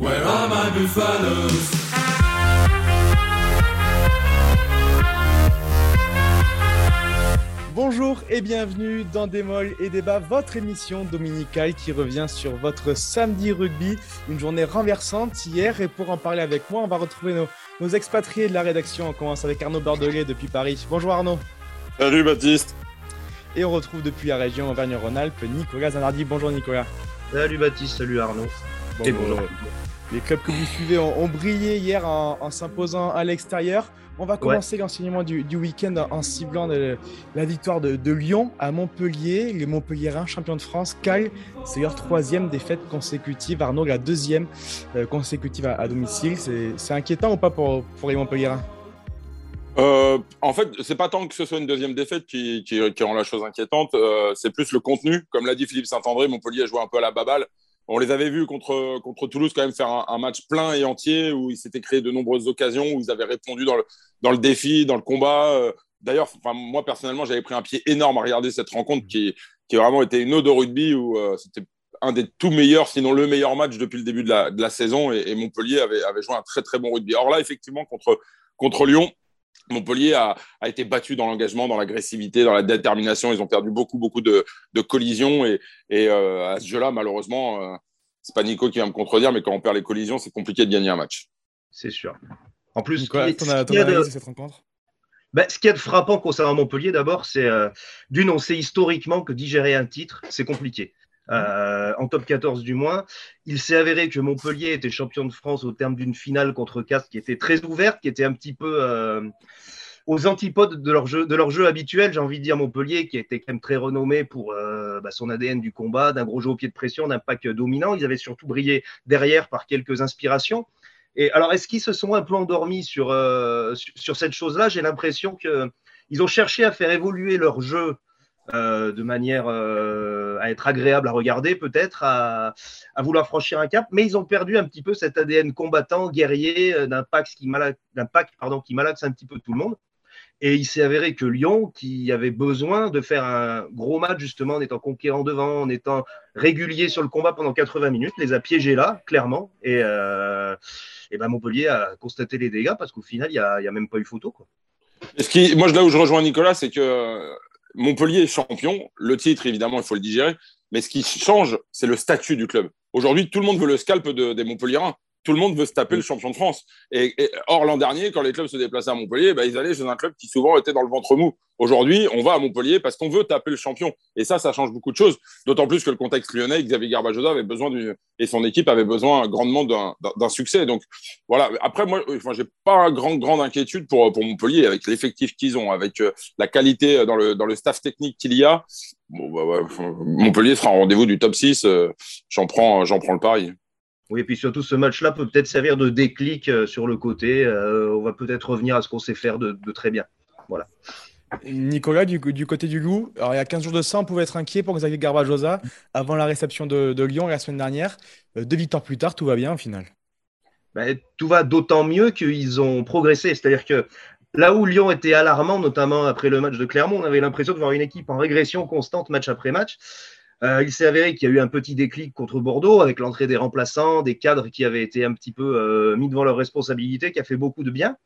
Where are my buffaloes? Bonjour et bienvenue dans Démol et Débat, votre émission dominicale qui revient sur votre samedi rugby, une journée renversante hier. Et pour en parler avec moi, on va retrouver nos, nos expatriés de la rédaction. On commence avec Arnaud Bordelais depuis Paris. Bonjour Arnaud. Salut Baptiste. Et on retrouve depuis la région Auvergne-Rhône-Alpes Nicolas Zanardi. Bonjour Nicolas. Salut Baptiste, salut Arnaud. et bonjour. Les clubs que vous suivez ont, brillé hier en, s'imposant à l'extérieur. On va commencer l'enseignement du, week-end en, ciblant la victoire de, Lyon à Montpellier. Les Montpelliérains, champions de France, Cal, c'est leur troisième défaite consécutive. Arnaud, la deuxième euh, consécutive à, domicile. C'est inquiétant ou pas pour, pour les Montpelliérains euh, en fait, c'est pas tant que ce soit une deuxième défaite qui, rend la chose inquiétante, euh, c'est plus le contenu. Comme l'a dit Philippe Saint-André, Montpellier a joué un peu à la baballe. On les avait vus contre, contre Toulouse quand même faire un, match plein et entier où ils s'étaient créés de nombreuses occasions, où ils avaient répondu dans le, dans le défi, dans le combat. Euh, d'ailleurs, moi personnellement, j'avais pris un pied énorme à regarder cette rencontre qui, qui vraiment été une ode de rugby où c'était un des tout meilleurs, sinon le meilleur match depuis le début de la, de la saison et, et, Montpellier avait, avait joué un très très bon rugby. Alors là, effectivement, contre, contre Lyon, Montpellier a, été battu dans l'engagement, dans l'agressivité, dans la détermination. Ils ont perdu beaucoup, beaucoup de, collisions. Et, euh, à ce jeu-là, malheureusement, euh, c'est pas Nico qui va me contredire, mais quand on perd les collisions, c'est compliqué de gagner un match. C'est sûr. En plus, ce, qui, de... cette rencontre? Ben, ce qui est frappant concernant Montpellier, d'abord, c'est euh, d'une, on sait historiquement que digérer un titre, c'est compliqué. Euh, en top 14 du moins. Il s'est avéré que Montpellier était champion de France au terme d'une finale contre Castres qui était très ouverte, qui était un petit peu euh, aux antipodes de leur jeu, habituel. J'ai envie de dire Montpellier, qui était quand même très renommé pour euh, bah, son ADN du combat, d'un gros jeu au pied de pression, d'un pack dominant. Ils avaient surtout brillé derrière par quelques inspirations. Et alors, est-ce qu'ils se sont un peu endormis sur, sur cette chose-là? J'ai l'impression qu'ils ont cherché à faire évoluer leur jeu euh, de manière euh, à être agréable à regarder, peut-être, à, vouloir franchir un cap, mais ils ont perdu un petit peu cet ADN combattant, guerrier, euh, d'un pack qui, pack, pardon, qui malaxe un petit peu tout le monde. Et il s'est avéré que Lyon, qui avait besoin de faire un gros match, justement, en étant conquérant devant, en étant régulier sur le combat pendant 80 minutes, les a piégés là, clairement. Et, et ben Montpellier a constaté les dégâts parce qu'au final, il n'y a, a, même pas eu photo. Quoi. Moi, là où je rejoins Nicolas, c'est que Montpellier est champion. Le titre, évidemment, il faut le digérer. Mais ce qui change, c'est le statut du club. Aujourd'hui, tout le monde veut le scalp des Montpelliérains tout le monde veut se taper le champion de France. Et, or, l'an dernier, quand les clubs se déplaçaient à Montpellier, bah, ils allaient chez un club qui souvent était dans le ventre mou. Aujourd'hui, on va à Montpellier parce qu'on veut taper le champion. Et ça, ça change beaucoup de choses. D'autant plus que le contexte lyonnais, Xavier Garbajosa avait besoin d'une, et son équipe avait besoin grandement d'un succès. Donc, voilà. Après, moi, enfin, j'ai pas grande, grande inquiétude pour, pour Montpellier avec l'effectif qu'ils ont, avec euh, la qualité dans le, dans le staff technique qu'il y a. Bon, bah, Montpellier sera en rendez-vous du top 6. Euh, j'en prends, j'en prends le pari. Oui, et puis surtout, ce match-là peut peut-être servir de déclic euh, sur le côté. Euh, on va peut-être revenir à ce qu'on sait faire de, très bien. Voilà. Nicolas, du, côté du loup, alors il y a 15 jours de ça, on pouvait être inquiet pour Xavier Garbajosa avant la réception de, Lyon la semaine dernière. Euh, deux victoires plus tard, tout va bien au final. Ben, tout va d'autant mieux qu'ils ont progressé. C'est-à-dire que là où Lyon était alarmant, notamment après le match de Clermont, on avait l'impression de voir une équipe en régression constante match après match. Euh, il s'est avéré qu'il y a eu un petit déclic contre Bordeaux avec l'entrée des remplaçants, des cadres qui avaient été un petit peu euh, mis devant leurs responsabilités, qui a fait beaucoup de bien.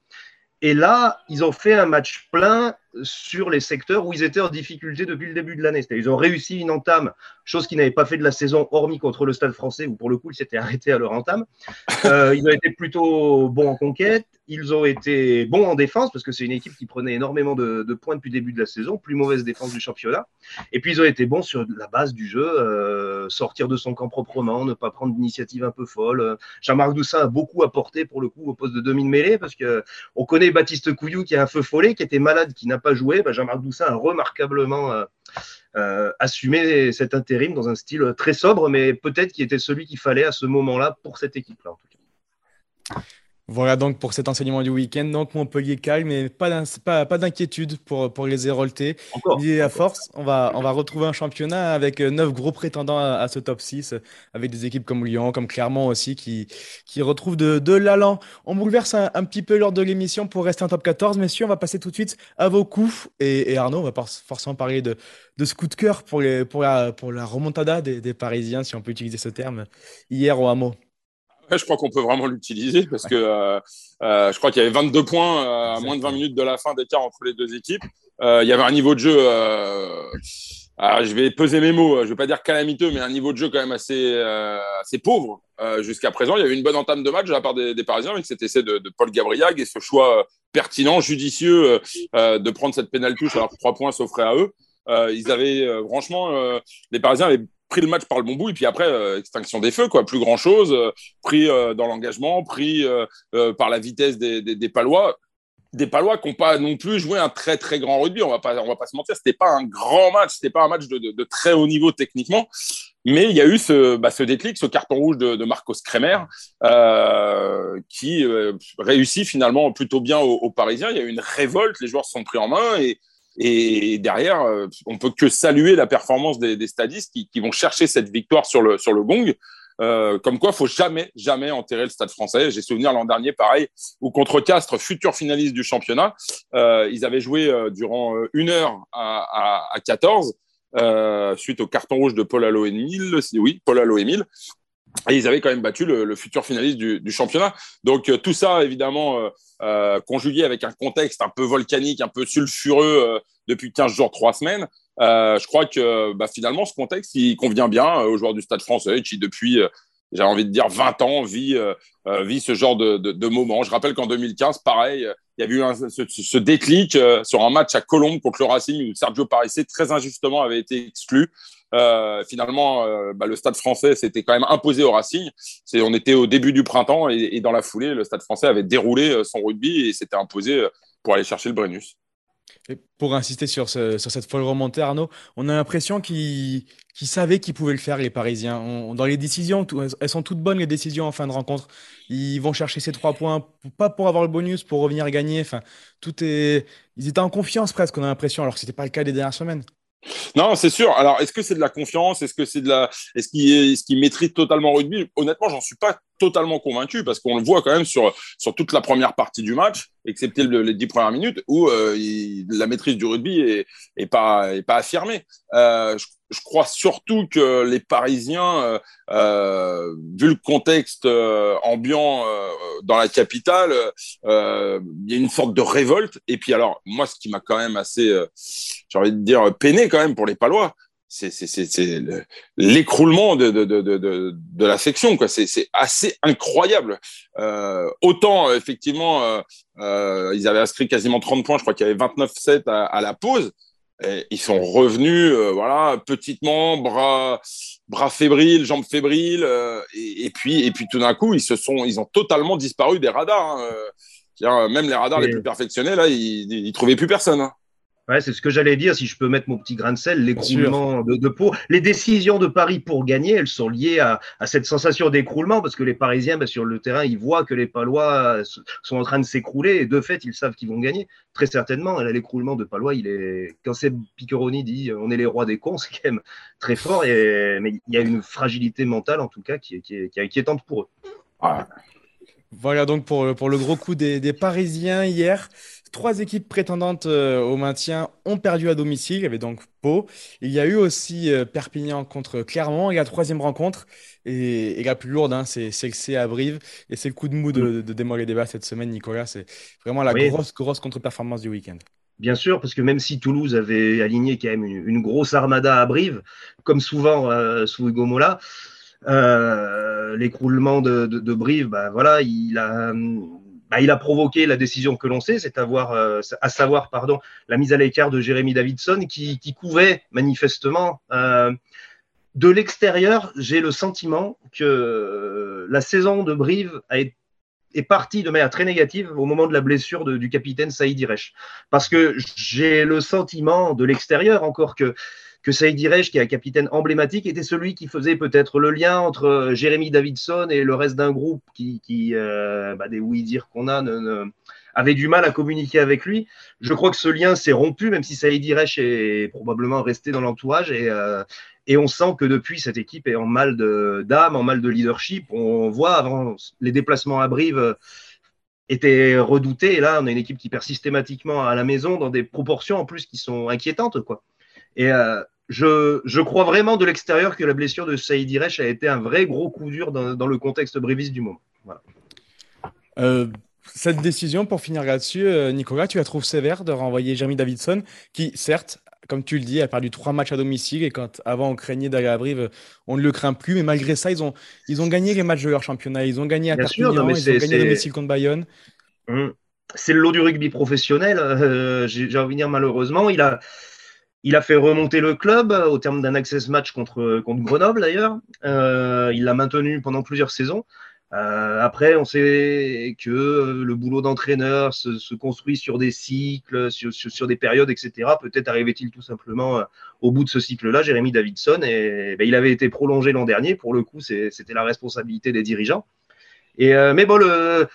Et là, ils ont fait un match plein sur les secteurs où ils étaient en difficulté depuis le début de l'année. Ils ont réussi une entame, chose qu'ils n'avaient pas fait de la saison, hormis contre le Stade français, où pour le coup, ils s'étaient arrêtés à leur entame. Euh, ils ont été plutôt bons en conquête. Ils ont été bons en défense, parce que c'est une équipe qui prenait énormément de, points depuis le début de la saison, plus mauvaise défense du championnat. Et puis, ils ont été bons sur la base du jeu, euh, sortir de son camp proprement, ne pas prendre d'initiative un peu folle. Jean-Marc Doussin a beaucoup apporté, pour le coup, au poste de demi-mêlée, parce qu'on connaît Baptiste Couillou, qui a un feu follet, qui était malade, qui n'a pas joué, Jean-Marc Doussin a remarquablement euh, euh, assumé cet intérim dans un style très sobre, mais peut-être qui était celui qu'il fallait à ce moment-là pour cette équipe-là, en tout cas. Voilà donc pour cet enseignement du week-end. Donc Montpellier calme, mais pas, pas, d'inquiétude pour, pour les Héroltais. Et à force, on va, on va retrouver un championnat avec euh, neuf gros prétendants à, ce top 6, avec des équipes comme Lyon, comme Clermont aussi, qui, qui retrouvent de, de l'allant. On bouleverse un, petit peu lors de l'émission pour rester en top 14. Messieurs, on va passer tout de suite à vos coups. Et, Arnaud, on va forcément parler de, de ce coup de cœur pour, les, pour, la, pour la remontada des, des Parisiens, si on peut utiliser ce terme, hier au hameau. Je crois qu'on peut vraiment l'utiliser parce que euh, euh, je crois qu'il y avait 22 points à moins de 20 minutes de la fin d'écart entre les deux équipes. il y avait un niveau de jeu. je vais peser mes mots. Je ne vais pas dire calamiteux, mais un niveau de jeu quand même assez, assez pauvre jusqu'à présent. Il y avait une bonne entame de match de la part des, Parisiens avec cet essai de, Paul Gabriag et ce choix pertinent, judicieux de prendre cette pénale touche alors que trois points s'offraient à eux. ils avaient franchement, les Parisiens avaient pris le match par le bon bout et puis après euh, extinction des feux quoi. Plus grand chose euh, pris euh, dans l'engagement pris par la vitesse des, palois. Des palois qui n'ont pas non plus joué un très très grand rugby on va pas on va pas se mentir c'était pas un grand match c'était pas un match de, très haut niveau techniquement. Mais il y a eu ce, bah, ce déclic, ce carton rouge de, de Marcos Kremer, qui réussit finalement plutôt bien aux, aux, Parisiens. Il y a eu une révolte, les joueurs se sont pris en main et, et derrière, euh, on peut que saluer la performance des, des stadistes qui, qui, vont chercher cette victoire sur le, sur le gong. Euh, comme quoi, faut jamais, jamais enterrer le Stade Français. J'ai souvenir l'an dernier, pareil, où contre Castres, futur finaliste du championnat, euh, ils avaient joué euh, durant euh, une heure à, à, à 14, suite au carton rouge de Paul Allo Emile. Oui, Paul Allo Emile. Et ils avaient quand même battu le, le futur finaliste du, du championnat. Donc tout ça, évidemment, euh, conjugué avec un contexte un peu volcanique, un peu sulfureux euh, depuis 15 jours, 3 semaines, euh, je crois que bah, finalement, ce contexte, il convient bien aux joueurs du Stade français qui, depuis, j'ai envie de dire, 20 ans, vit, vit ce genre de, de, moment. Je rappelle qu'en 2015, pareil, il y avait eu ce, déclic sur un match à Colombes contre le Racing où Sergio Parissé, très injustement, avait été exclu. Euh, finalement, euh, bah, le Stade français s'était quand même imposé au Racing. On était au début du printemps et, et, dans la foulée, le Stade français avait déroulé euh, son rugby et s'était imposé euh, pour aller chercher le Brennus. Pour insister sur, sur, cette folle remontée, Arnaud, on a l'impression qu'ils, qu'ils savaient qu'ils pouvaient le faire, les Parisiens. Dans les décisions, elles sont toutes bonnes, les décisions en fin de rencontre. Ils vont chercher ces trois points, pas pour avoir le bonus, pour revenir gagner. Enfin, tout est... Ils étaient en confiance presque, on a l'impression, alors que ce n'était pas le cas des dernières semaines. Non, c'est sûr. Alors, est-ce que c'est de la confiance? Est-ce que c'est de la Est-ce qu'il est... qu maîtrise totalement le rugby? Honnêtement, j'en suis pas totalement convaincu parce qu'on le voit quand même sur sur toute la première partie du match, excepté le, les dix premières minutes où euh, la maîtrise du rugby est, pas est pas affirmée. Euh, je, crois surtout que les Parisiens, euh, vu le contexte ambiant dans la capitale, il y a une sorte de révolte. Et puis alors, moi, ce qui m'a quand même assez j'ai envie de dire, peiné quand même pour les Palois. C'est l'écroulement de, de, de, de, de la section. C'est assez incroyable. Euh, autant, effectivement, euh, euh, ils avaient inscrit quasiment 30 points. Je crois qu'il y avait 29-7 à, à, la pause. Et ils sont revenus, euh, voilà, petitement, bras, bras fébriles, jambes fébriles, euh, et, et, puis, et puis tout d'un coup, ils se sont, ils ont totalement disparu des radars. Hein. Même les radars les plus perfectionnés, là, ils, ils trouvaient plus personne. Hein. Ouais, c'est ce que j'allais dire, si je peux mettre mon petit grain de sel, l'écroulement de, de, peau. Les décisions de Paris pour gagner, elles sont liées à, à cette sensation d'écroulement, parce que les Parisiens, ben, sur le terrain, ils voient que les Palois sont en train de s'écrouler, et de fait, ils savent qu'ils vont gagner. Très certainement, l'écroulement de Palois, il est. Quand c'est Piccheroni dit on est les rois des cons, c'est quand même très fort, et... mais il y a une fragilité mentale, en tout cas, qui est, qui est, qui est inquiétante pour eux. Ouais. Voilà donc pour, pour le gros coup des, des Parisiens hier. Trois équipes prétendantes euh, au maintien ont perdu à domicile. Il y avait donc Pau. Il y a eu aussi euh, Perpignan contre Clermont. Et la troisième rencontre, et, et la plus lourde, hein, c'est le C à Brive. Et c'est le coup de mou de, de démolir débat cette semaine, Nicolas. C'est vraiment la oui. grosse, grosse contre-performance du week-end. Bien sûr, parce que même si Toulouse avait aligné quand même une, une grosse armada à Brive, comme souvent euh, sous Hugo Mola, euh, l'écroulement de, de, de, Brive, bah, voilà, il a bah, il a provoqué la décision que l'on sait, c'est euh, à, savoir pardon, la mise à l'écart de Jérémy Davidson qui, qui couvait manifestement. Euh, de l'extérieur, j'ai le sentiment que la saison de Brive est partie de manière très négative au moment de la blessure du capitaine Saïd Iresh. Parce que j'ai le sentiment de l'extérieur encore que que Saïd Irej, qui est un capitaine emblématique, était celui qui faisait peut-être le lien entre euh, Jérémy Davidson et le reste d'un groupe qui, euh, bah, des oui-dire qu'on a, ne, avait du mal à communiquer avec lui. Je crois que ce lien s'est rompu, même si Saïd Irej est probablement resté dans l'entourage. Et, euh, et on sent que depuis, cette équipe est en mal d'âme, en mal de leadership. On voit avant les déplacements à Brive étaient redoutés. Et là, on a une équipe qui perd systématiquement à la maison dans des proportions en plus qui sont inquiétantes. Quoi. Et je, crois vraiment de l'extérieur que la blessure de Saïd Iresh a été un vrai gros coup dur dans, le contexte bréviste du moment. Euh, cette décision, pour finir là-dessus, euh, Nicolas, tu la trouves sévère de renvoyer Jeremy Davidson, qui, certes, comme tu le dis, a perdu trois matchs à domicile et quand avant on craignait d'aller à Brive, on ne le craint plus. Mais malgré ça, ils ont, ils ont gagné les matchs de leur championnat. Ils ont gagné à Perpignan, ils ont gagné à domicile contre Bayonne. Hum. C'est le lot du rugby professionnel. Euh, j'ai envie de dire malheureusement, il a, il a fait remonter le club au terme d'un access match contre, contre Grenoble d'ailleurs. Euh, il l'a maintenu pendant plusieurs saisons. Euh, après, on sait que le boulot d'entraîneur se, construit sur des cycles, sur, des périodes, etc. Peut-être arrivait-il tout simplement euh, au bout de ce cycle-là, Jérémy Davidson, et ben, il avait été prolongé l'an dernier. Pour le coup, c'était la responsabilité des dirigeants. Mais bon,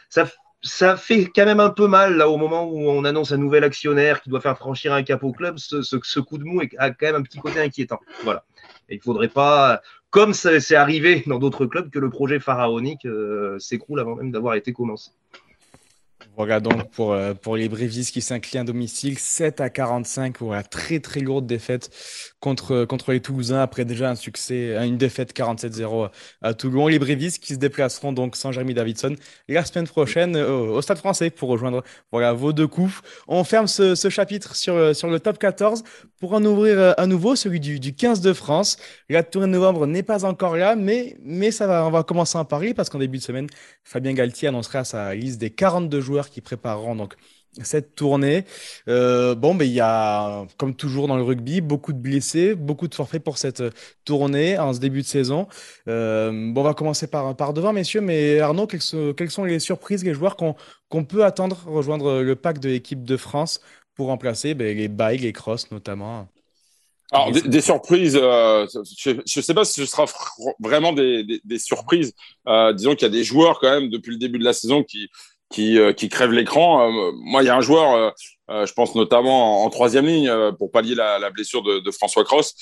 ça, ça fait quand même un peu mal là au moment où on annonce un nouvel actionnaire qui doit faire franchir un cap au club. Ce, coup de mou a quand même un petit côté inquiétant. Voilà. il ne faudrait pas, comme c'est arrivé dans d'autres clubs, que le projet pharaonique euh, s'écroule avant même d'avoir été commencé. Voilà donc pour, euh, pour les Brévis qui s'inclinent à domicile, 7 à 45, voilà, très très lourde défaite contre, contre les Toulousains après déjà un succès, une défaite 47-0 à Toulon. Les Brévis qui se déplaceront donc sans Jeremy Davidson la semaine prochaine au, Stade français pour rejoindre voilà, vos deux coups. On ferme ce, chapitre sur, sur le top 14 pour en ouvrir à nouveau celui du, du 15 de France. La tournée de novembre n'est pas encore là, mais, mais ça va, on va commencer à en parler parce qu'en début de semaine, Fabien Galtier annoncera sa liste des 42 joueurs qui prépareront donc cette tournée. Euh, bon, mais il y a, comme toujours dans le rugby, beaucoup de blessés, beaucoup de forfaits pour cette tournée en ce début de saison. Euh, bon, on va commencer par, par devant, messieurs, mais Arnaud, quelles sont, quelles sont les surprises, les joueurs qu'on peut attendre rejoindre le pack de l'équipe de France pour remplacer ben, les Bailles, les Cross notamment? Alors, des, surprises, euh, je ne sais pas si ce sera vraiment des, des, surprises. disons qu'il y a des joueurs quand même depuis le début de la saison qui, qui, euh, qui crève l'écran. Euh, moi, il y a un joueur, euh, je pense notamment en, troisième ligne, pour pallier la, la blessure de, de, François Cross,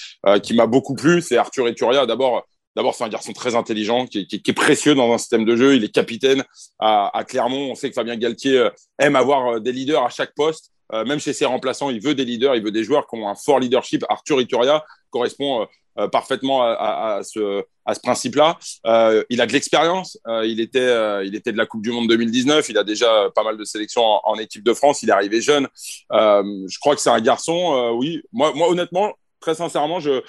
qui m'a beaucoup plu. C'est Arthur Eturia. D'abord, D'abord, c'est un garçon très intelligent, qui, qui, qui, est précieux dans un système de jeu. Il est capitaine à, à, Clermont. On sait que Fabien Galtier aime avoir des leaders à chaque poste. même chez ses remplaçants, il veut des leaders, il veut des joueurs qui ont un fort leadership. Arthur Ituria correspond euh, parfaitement à, ce, principe-là. Euh, il a de l'expérience. Euh, il, était, il était de la Coupe du Monde 2019. Il a déjà pas mal de sélections en, équipe de France. Il est arrivé jeune. je crois que c'est un garçon, oui. Moi, moi, honnêtement, très sincèrement, je,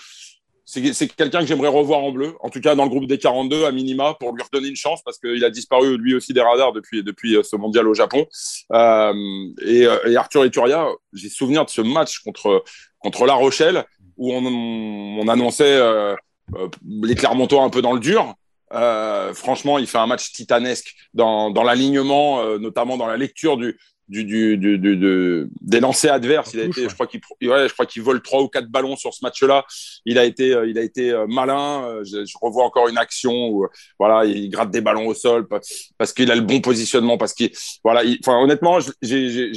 c'est quelqu'un que j'aimerais revoir en bleu, en tout cas dans le groupe des 42 à minima, pour lui redonner une chance parce qu'il a disparu lui aussi des radars depuis, depuis ce mondial au Japon. et, et, Arthur Ituria, j'ai souvenir de ce match contre, contre La Rochelle où on, annonçait euh, euh, les Clermontois un peu dans le dur. Euh, franchement, il fait un match titanesque dans, l'alignement, notamment dans la lecture du, du, du, des lancers adverses. Il a été, je crois qu'il, ouais, je crois qu'il vole trois ou quatre ballons sur ce match-là. Il a été, il a été malin. Je, revois encore une action où, voilà, il gratte des ballons au sol parce, qu'il a le bon positionnement, parce qu'il, voilà, enfin, honnêtement, j'ai,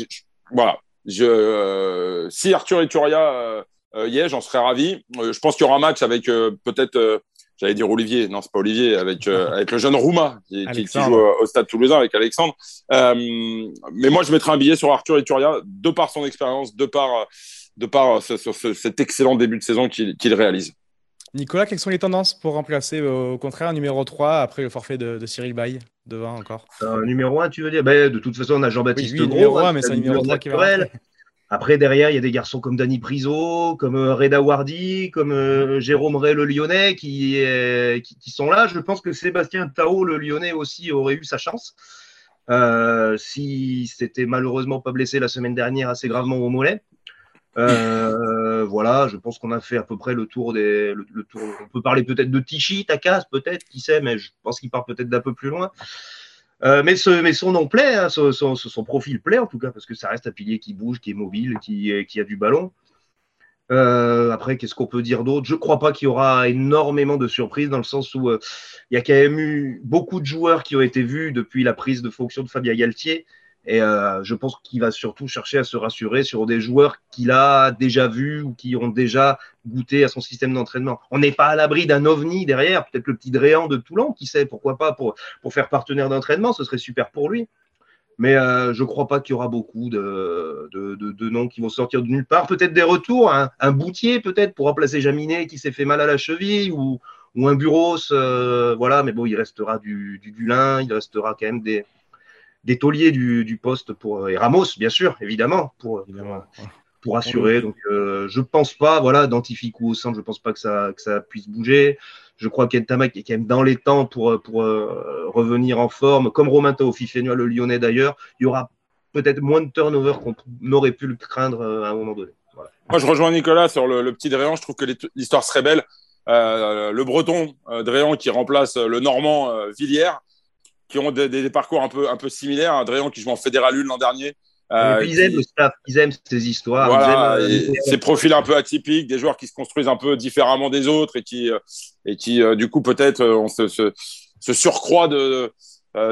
voilà, je, si Arthur Turia euh, j'en serais ravi. Euh, je pense qu'il y aura un match avec euh, peut-être, euh, j'allais dire Olivier, non, c'est pas Olivier, avec, avec le jeune Rouma qui, qui, joue au Stade Toulousain avec Alexandre. mais moi, je mettrais un billet sur Arthur Ituria, de par son expérience, de par, de par ce, cet excellent début de saison qu'il réalise. Nicolas, quelles sont les tendances pour remplacer au contraire un numéro 3 après le forfait de, de Cyril Bay devant encore? Un numéro 1, tu veux dire? Ben, De toute façon, on a Jean-Baptiste oui, Numéro 1, mais c'est un numéro 3 qui va après, derrière, il y a des garçons comme Danny Priso, comme euh, Reda Wardi, comme euh, Jérôme Ray, le Lyonnais, qui, qui, sont là. Je pense que Sébastien Tao, le Lyonnais aussi, aurait eu sa chance. Euh, si c'était malheureusement pas blessé la semaine dernière assez gravement au mollet. voilà, je pense qu'on a fait à peu près le tour des. Le, tour, on peut parler peut-être de Tichy, Takas, peut-être, qui sait, mais je pense qu'il part peut-être d'un peu plus loin. Euh, mais, son nom plaît, hein, son, profil plaît en tout cas, parce que ça reste un pilier qui bouge, qui est mobile, qui, qui a du ballon. Euh, après, qu'est-ce qu'on peut dire d'autre? Je ne crois pas qu'il y aura énormément de surprises dans le sens où euh, il y a quand même eu beaucoup de joueurs qui ont été vus depuis la prise de fonction de Fabien Galtier. Et euh, je pense qu'il va surtout chercher à se rassurer sur des joueurs qu'il a déjà vus ou qui ont déjà goûté à son système d'entraînement. On n'est pas à l'abri d'un ovni derrière, peut-être le petit Dréan de Toulon, qui sait, pourquoi pas, pour, pour faire partenaire d'entraînement, ce serait super pour lui. Mais je ne crois pas qu'il y aura beaucoup de, de, noms qui vont sortir de nulle part. Peut-être des retours, un boutier peut-être pour remplacer Jaminet qui s'est fait mal à la cheville ou, ou un Buros. voilà, mais bon, il restera du, du Dulin, il restera quand même des, des tauliers du, poste pour et Ramos, bien sûr, évidemment, pour, pour, assurer. Donc, euh, je pense pas, voilà, d'Antificou au centre, je pense pas que ça, que ça puisse bouger. Je crois qu'Entamac est quand même dans les temps pour, pour euh, revenir en forme, comme Romain Taofifenua, le Lyonnais d'ailleurs. Il y aura peut-être moins de turnover qu'on aurait pu le craindre euh, à un moment donné. Moi, je rejoins Nicolas sur le, petit Dréan. Je trouve que l'histoire serait belle. le Breton Dréan qui remplace le Normand Villiers qui ont des, parcours un peu, un peu similaires. Adrien qui joue en Fédéral l'an dernier. Euh, ils aiment le staff, ils aiment ces histoires. Voilà, euh, ces profils un peu atypiques, des joueurs qui se construisent un peu différemment des autres et qui, euh, et qui du coup, peut-être, on se, se, surcroît de,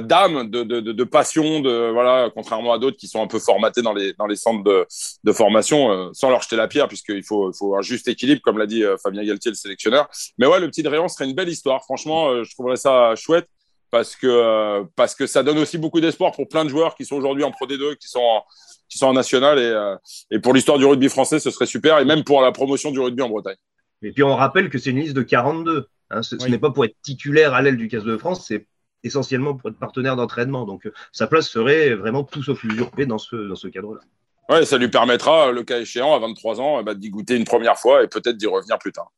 d'âme, de, de, de, passion, de, voilà, contrairement à d'autres qui sont un peu formatés dans les, dans les centres de, de formation, sans leur jeter la pierre, puisqu'il faut, faut un juste équilibre, comme l'a dit Fabien Galtier, le sélectionneur. Mais ouais, le petit Dréan serait une belle histoire. Franchement, je trouverais ça chouette parce que, euh, parce que ça donne aussi beaucoup d'espoir pour plein de joueurs qui sont aujourd'hui en Pro D2, qui sont en, qui sont en national. Et, euh, et pour l'histoire du rugby français, ce serait super. Et même pour la promotion du rugby en Bretagne. Et puis on rappelle que c'est une liste de 42. Hein. ce, n'est pas pour être titulaire à l'aile du 15 de France, c'est essentiellement pour être partenaire d'entraînement. Donc euh, sa place serait vraiment tout sauf usurpée dans ce, dans ce cadre-là. Ouais, ça lui permettra, le cas échéant, à 23 ans, bah, d'y goûter une première fois et peut-être d'y revenir plus tard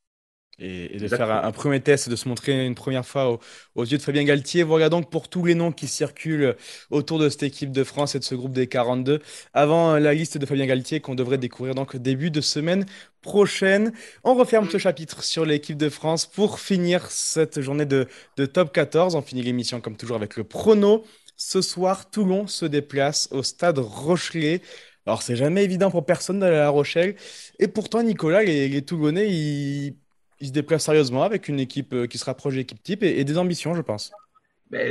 et, de faire un, premier test, de se montrer une première fois aux, yeux de Fabien Galtier. Voilà donc pour tous les noms qui circulent autour de cette équipe de France et de ce groupe des 42, avant la liste de Fabien Galtier qu'on devrait découvrir donc début de semaine prochaine. On referme ce chapitre sur l'équipe de France pour finir cette journée de, de top 14. On finit l'émission comme toujours avec le prono. Ce soir, Toulon se déplace au stade Rochelet. Alors, c'est jamais évident pour personne d'aller à La Rochelle. Et pourtant, Nicolas, les, les Toulonnais, ils il se déplace sérieusement avec une équipe euh, qui se rapproche de type et, des ambitions, je pense.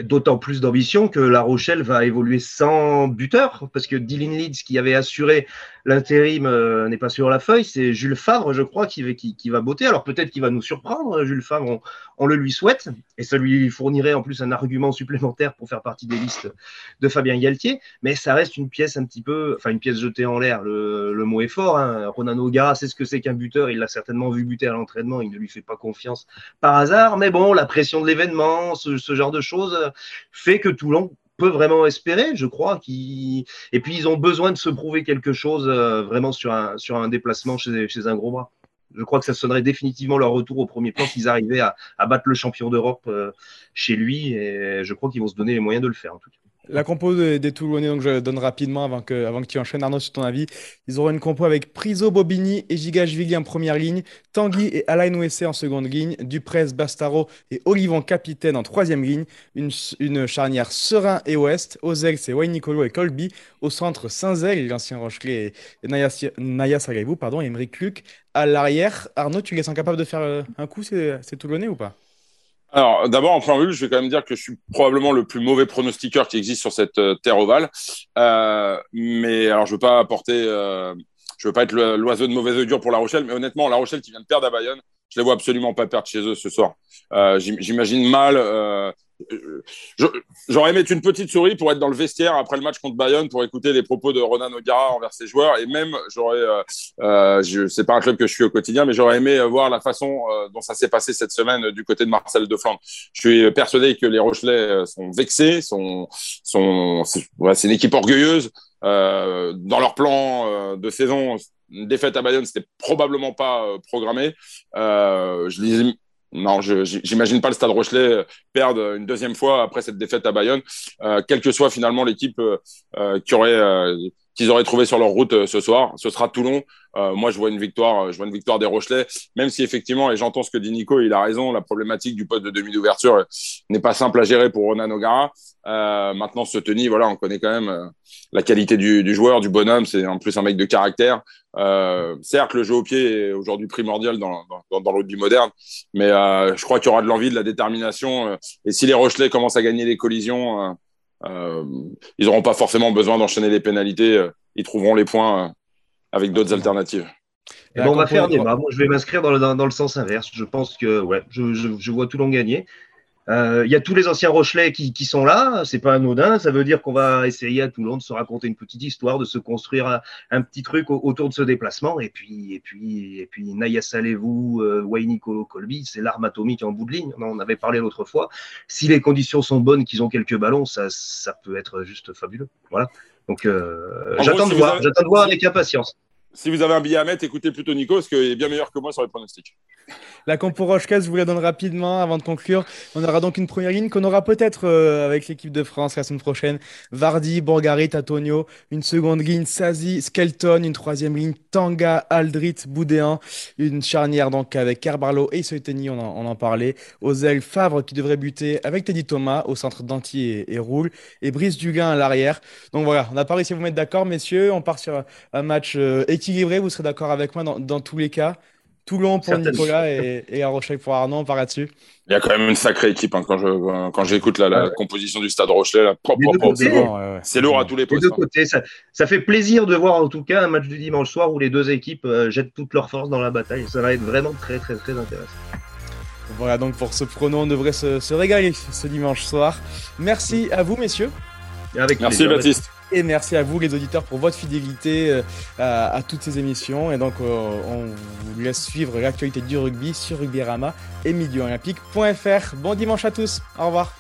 D'autant plus d'ambition que La Rochelle va évoluer sans buteur, parce que Dylan Leeds, qui avait assuré l'intérim, euh, n'est pas sur la feuille. C'est Jules Favre, je crois, qui, va botter. Alors peut-être qu'il va nous surprendre, Jules Favre, on, le lui souhaite, et ça lui fournirait en plus un argument supplémentaire pour faire partie des listes de Fabien Galtier. Mais ça reste une pièce un petit peu, enfin une pièce jetée en l'air. Le, mot est fort. Hein. Ronan O'Gara sait ce que c'est qu'un buteur. Il l'a certainement vu buter à l'entraînement. Il ne lui fait pas confiance par hasard. Mais bon, la pression de l'événement, ce, ce genre de choses fait que Toulon peut vraiment espérer, je crois. Et puis, ils ont besoin de se prouver quelque chose euh, vraiment sur un, sur un déplacement chez, un gros bras. Je crois que ça sonnerait définitivement leur retour au premier plan s'ils arrivaient à, à, battre le champion d'Europe euh, chez lui. Et je crois qu'ils vont se donner les moyens de le faire, en tout cas. La compo des, Toulonnais, donc je donne rapidement avant que, avant que tu enchaînes Arnaud sur ton avis. Ils auront une compo avec Priso, Bobigny et Gigashvili en première ligne, Tanguy et Alain Ouessé en seconde ligne, Duprez, Bastaro et Olivon capitaine en troisième ligne, une, charnière Serein et Ouest, Ozel c'est Wayne Nicolo et Colby, au centre Saint-Zel, l'ancien Rochelet et, Naya, Naya pardon, et Emmerich Luc à l'arrière. Arnaud, tu les sens de faire euh, un coup ces Toulonnais ou pas? Alors, d'abord, en préambule, je vais quand même dire que je suis probablement le plus mauvais pronostiqueur qui existe sur cette euh, terre ovale. Euh, mais alors, je veux pas apporter, euh, je veux pas être l'oiseau de mauvais augure pour La Rochelle, mais honnêtement, La Rochelle qui vient de perdre à Bayonne, je les vois absolument pas perdre chez eux ce soir. Euh, J'imagine mal euh, J'aurais aimé être une petite souris pour être dans le vestiaire après le match contre Bayonne pour écouter les propos de Ronan O'Gara envers ses joueurs et même j'aurais, euh, euh, c'est pas un club que je suis au quotidien, mais j'aurais aimé voir la façon euh, dont ça s'est passé cette semaine du côté de Marcel de Flandre. Je suis persuadé que les Rochelais euh, sont vexés, sont, c'est une équipe orgueilleuse. Euh, dans leur plan de saison, une défaite à Bayonne, c'était probablement pas programmé. je non, j'imagine pas le Stade Rochelet euh, perdre une deuxième fois après cette défaite à Bayonne, euh, quelle que soit finalement l'équipe euh, qui aurait qu'ils auraient trouvé sur leur route ce soir. Ce sera Toulon. moi, je vois une victoire, je vois une victoire des Rochelais, même si effectivement, et j'entends ce que dit Nico, il a raison, la problématique du poste de demi d'ouverture n'est pas simple à gérer pour Ronan O'Gara. maintenant, ce Tony, voilà, on connaît quand même la qualité du, du joueur, du bonhomme. C'est en plus un mec de caractère. Euh, certes, le jeu au pied est aujourd'hui primordial dans, dans, dans, rugby moderne, mais euh, je crois qu'il y aura de l'envie, de la détermination. Euh, et si les Rochelais commencent à gagner des collisions, euh, euh ils n'auront pas forcément besoin d'enchaîner les pénalités. ils trouveront les points avec d'autres alternatives. Et bon, on va faire des Moi, je vais m'inscrire dans le, dans, le, sens inverse. Je pense que ouais, je, je, je vois Toulon gagner. Euh, il y a tous les anciens Rochelais qui, sont là, c'est pas anodin. Ça veut dire qu'on va essayer à Toulon de se raconter une petite histoire, de se construire un, petit truc autour de ce déplacement. Et puis, et puis, et puis, Naya Salevou, euh, Wayne Nicolo Colby, c'est l'arme atomique en bout de ligne. On en avait parlé l'autre fois. Si les conditions sont bonnes, qu'ils ont quelques ballons, ça, ça peut être juste fabuleux. Voilà. Donc, euh, j'attends de voir, j'attends de voir avec impatience si vous avez un billet à mettre, écoutez plutôt Nico, parce qu'il est bien meilleur que moi sur les pronostics. La compo Rochecasse, je vous la donne rapidement avant de conclure. On aura donc une première ligne qu'on aura peut-être euh, avec l'équipe de France la semaine prochaine. Vardy, Borgarit, Antonio. Une seconde ligne, Sazi, Skelton. Une troisième ligne, Tanga, Aldrit, Boudéan. Une charnière donc avec Carbarlo et Soiteni, on, on, en parlait. Ozel, Favre qui devrait buter avec Teddy Thomas au centre d'Anti et, Roule. Et Brice Duguin à l'arrière. Donc voilà, on n'a pas réussi à vous mettre d'accord, messieurs. On part sur un match euh, équilibré, vous serez d'accord avec moi dans, tous les cas. Toulon pour Nicolas et, et Rochelle pour Arnaud, on part là-dessus. Il y a quand même une sacrée équipe hein, quand je quand j'écoute la, composition du stade Rochelet. C'est lourd à tous les postes. Hein. côtés, ça, fait plaisir de voir en tout cas un match du dimanche soir où les deux équipes euh, jettent toutes leurs forces dans la bataille. Ça va être vraiment très très très intéressant. Voilà donc pour ce prono, on devrait se, régaler ce dimanche soir. Merci à vous messieurs. Merci Baptiste. Et merci à vous, les auditeurs, pour votre fidélité euh, à, toutes ces émissions. Et donc, euh, on vous laisse suivre l'actualité du rugby sur rugbyrama et milieuolympique.fr. Bon dimanche à tous. Au revoir.